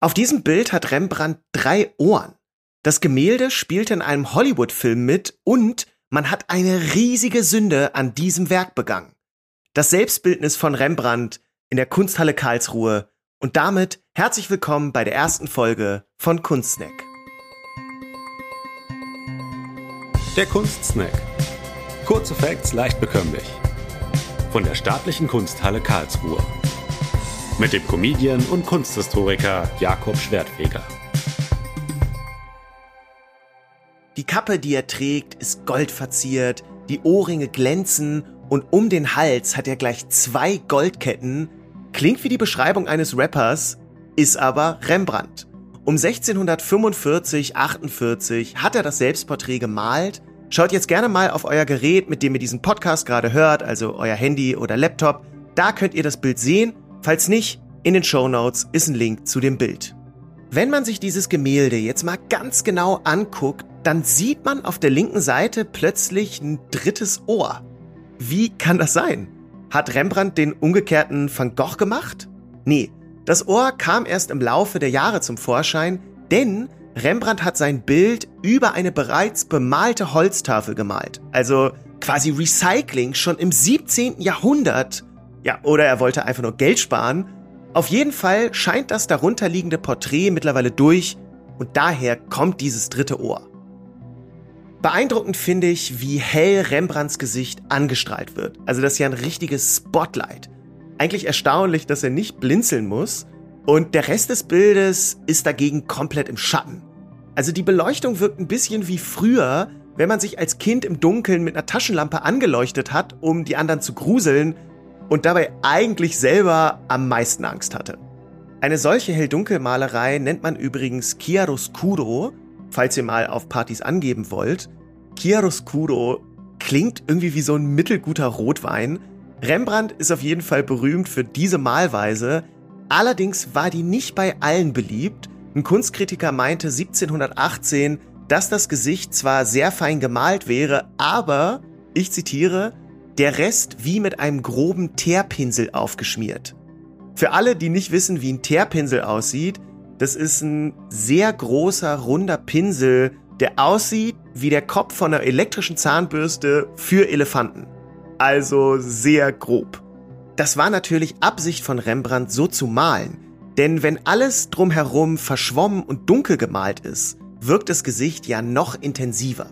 Auf diesem Bild hat Rembrandt drei Ohren. Das Gemälde spielt in einem Hollywood-Film mit und man hat eine riesige Sünde an diesem Werk begangen. Das Selbstbildnis von Rembrandt in der Kunsthalle Karlsruhe und damit herzlich willkommen bei der ersten Folge von Kunstsnack. Der Kunstsnack. Kurze Facts leicht bekömmlich. Von der Staatlichen Kunsthalle Karlsruhe. Mit dem Comedian und Kunsthistoriker Jakob Schwertfeger. Die Kappe, die er trägt, ist goldverziert, die Ohrringe glänzen und um den Hals hat er gleich zwei Goldketten. Klingt wie die Beschreibung eines Rappers, ist aber Rembrandt. Um 1645, 48 hat er das Selbstporträt gemalt. Schaut jetzt gerne mal auf euer Gerät, mit dem ihr diesen Podcast gerade hört, also euer Handy oder Laptop. Da könnt ihr das Bild sehen. Falls nicht, in den Show Notes ist ein Link zu dem Bild. Wenn man sich dieses Gemälde jetzt mal ganz genau anguckt, dann sieht man auf der linken Seite plötzlich ein drittes Ohr. Wie kann das sein? Hat Rembrandt den umgekehrten Van Gogh gemacht? Nee, das Ohr kam erst im Laufe der Jahre zum Vorschein, denn Rembrandt hat sein Bild über eine bereits bemalte Holztafel gemalt. Also quasi Recycling schon im 17. Jahrhundert. Ja, oder er wollte einfach nur Geld sparen. Auf jeden Fall scheint das darunterliegende Porträt mittlerweile durch und daher kommt dieses dritte Ohr. Beeindruckend finde ich, wie hell Rembrandts Gesicht angestrahlt wird. Also das ist ja ein richtiges Spotlight. Eigentlich erstaunlich, dass er nicht blinzeln muss. Und der Rest des Bildes ist dagegen komplett im Schatten. Also die Beleuchtung wirkt ein bisschen wie früher, wenn man sich als Kind im Dunkeln mit einer Taschenlampe angeleuchtet hat, um die anderen zu gruseln und dabei eigentlich selber am meisten Angst hatte. Eine solche Hell-Dunkel-Malerei nennt man übrigens Chiaroscuro falls ihr mal auf Partys angeben wollt. Chiaroscuro klingt irgendwie wie so ein mittelguter Rotwein. Rembrandt ist auf jeden Fall berühmt für diese Malweise. Allerdings war die nicht bei allen beliebt. Ein Kunstkritiker meinte 1718, dass das Gesicht zwar sehr fein gemalt wäre, aber, ich zitiere, der Rest wie mit einem groben Teerpinsel aufgeschmiert. Für alle, die nicht wissen, wie ein Teerpinsel aussieht, das ist ein sehr großer, runder Pinsel, der aussieht wie der Kopf von einer elektrischen Zahnbürste für Elefanten. Also sehr grob. Das war natürlich Absicht von Rembrandt, so zu malen. Denn wenn alles drumherum verschwommen und dunkel gemalt ist, wirkt das Gesicht ja noch intensiver.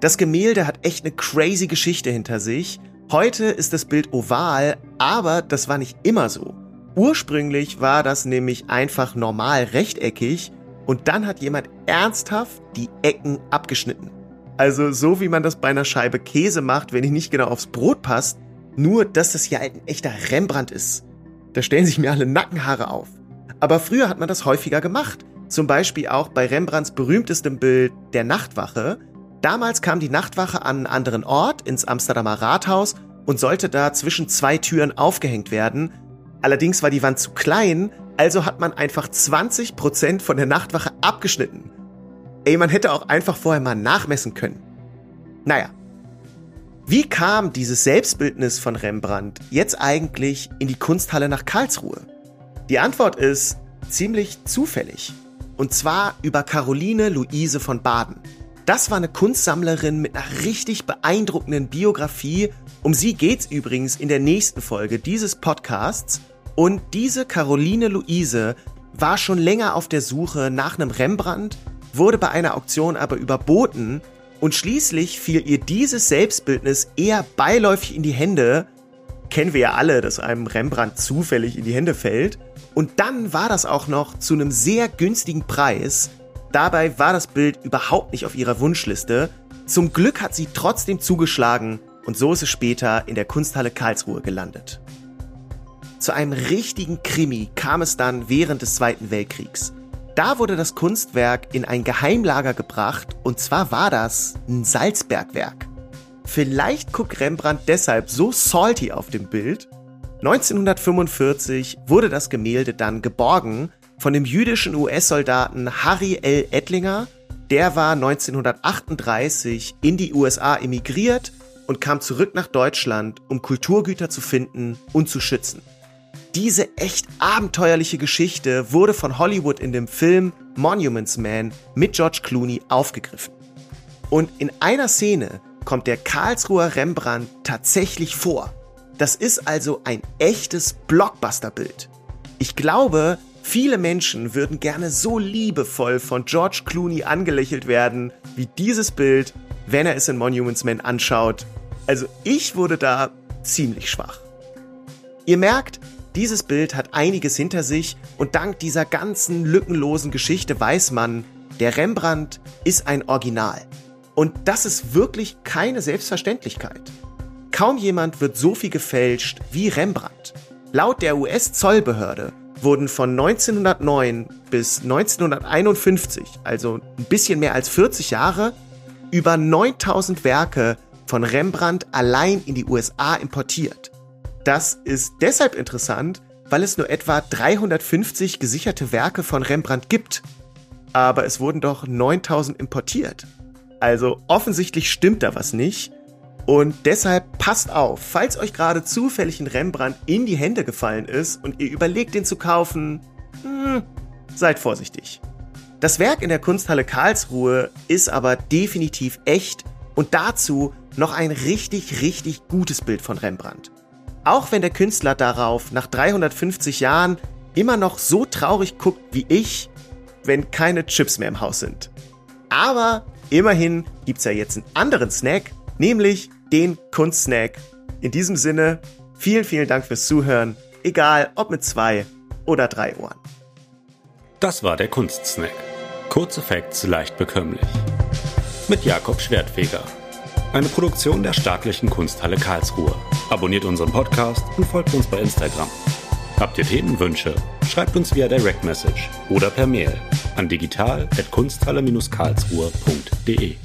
Das Gemälde hat echt eine crazy Geschichte hinter sich. Heute ist das Bild oval, aber das war nicht immer so. Ursprünglich war das nämlich einfach normal rechteckig und dann hat jemand ernsthaft die Ecken abgeschnitten. Also so wie man das bei einer Scheibe Käse macht, wenn die nicht genau aufs Brot passt, nur dass das hier halt ein echter Rembrandt ist. Da stellen sich mir alle Nackenhaare auf. Aber früher hat man das häufiger gemacht. Zum Beispiel auch bei Rembrandts berühmtestem Bild Der Nachtwache. Damals kam die Nachtwache an einen anderen Ort, ins Amsterdamer Rathaus, und sollte da zwischen zwei Türen aufgehängt werden, Allerdings war die Wand zu klein, also hat man einfach 20% von der Nachtwache abgeschnitten. Ey, man hätte auch einfach vorher mal nachmessen können. Naja. Wie kam dieses Selbstbildnis von Rembrandt jetzt eigentlich in die Kunsthalle nach Karlsruhe? Die Antwort ist ziemlich zufällig. Und zwar über Caroline Luise von Baden. Das war eine Kunstsammlerin mit einer richtig beeindruckenden Biografie. Um sie geht's übrigens in der nächsten Folge dieses Podcasts. Und diese Caroline Luise war schon länger auf der Suche nach einem Rembrandt, wurde bei einer Auktion aber überboten und schließlich fiel ihr dieses Selbstbildnis eher beiläufig in die Hände. Kennen wir ja alle, dass einem Rembrandt zufällig in die Hände fällt. Und dann war das auch noch zu einem sehr günstigen Preis. Dabei war das Bild überhaupt nicht auf ihrer Wunschliste. Zum Glück hat sie trotzdem zugeschlagen und so ist es später in der Kunsthalle Karlsruhe gelandet. Zu einem richtigen Krimi kam es dann während des Zweiten Weltkriegs. Da wurde das Kunstwerk in ein Geheimlager gebracht und zwar war das ein Salzbergwerk. Vielleicht guckt Rembrandt deshalb so salty auf dem Bild. 1945 wurde das Gemälde dann geborgen von dem jüdischen US-Soldaten Harry L. Ettlinger. Der war 1938 in die USA emigriert und kam zurück nach Deutschland, um Kulturgüter zu finden und zu schützen. Diese echt abenteuerliche Geschichte wurde von Hollywood in dem Film Monuments Man mit George Clooney aufgegriffen. Und in einer Szene kommt der Karlsruher Rembrandt tatsächlich vor. Das ist also ein echtes Blockbusterbild. Ich glaube, viele Menschen würden gerne so liebevoll von George Clooney angelächelt werden, wie dieses Bild, wenn er es in Monuments Man anschaut. Also ich wurde da ziemlich schwach. Ihr merkt, dieses Bild hat einiges hinter sich und dank dieser ganzen lückenlosen Geschichte weiß man, der Rembrandt ist ein Original. Und das ist wirklich keine Selbstverständlichkeit. Kaum jemand wird so viel gefälscht wie Rembrandt. Laut der US-Zollbehörde wurden von 1909 bis 1951, also ein bisschen mehr als 40 Jahre, über 9000 Werke von Rembrandt allein in die USA importiert. Das ist deshalb interessant, weil es nur etwa 350 gesicherte Werke von Rembrandt gibt. Aber es wurden doch 9000 importiert. Also offensichtlich stimmt da was nicht. Und deshalb passt auf, falls euch gerade zufällig ein Rembrandt in die Hände gefallen ist und ihr überlegt, den zu kaufen, hm, seid vorsichtig. Das Werk in der Kunsthalle Karlsruhe ist aber definitiv echt und dazu noch ein richtig, richtig gutes Bild von Rembrandt. Auch wenn der Künstler darauf nach 350 Jahren immer noch so traurig guckt wie ich, wenn keine Chips mehr im Haus sind. Aber immerhin gibt's ja jetzt einen anderen Snack, nämlich den Kunstsnack. In diesem Sinne, vielen, vielen Dank fürs Zuhören, egal ob mit zwei oder drei Ohren. Das war der Kunstsnack. Kurze Facts leicht bekömmlich. Mit Jakob Schwertfeger. Eine Produktion der Staatlichen Kunsthalle Karlsruhe. Abonniert unseren Podcast und folgt uns bei Instagram. Habt ihr Themenwünsche? Schreibt uns via Direct Message oder per Mail an digital.kunsthalle-karlsruhe.de.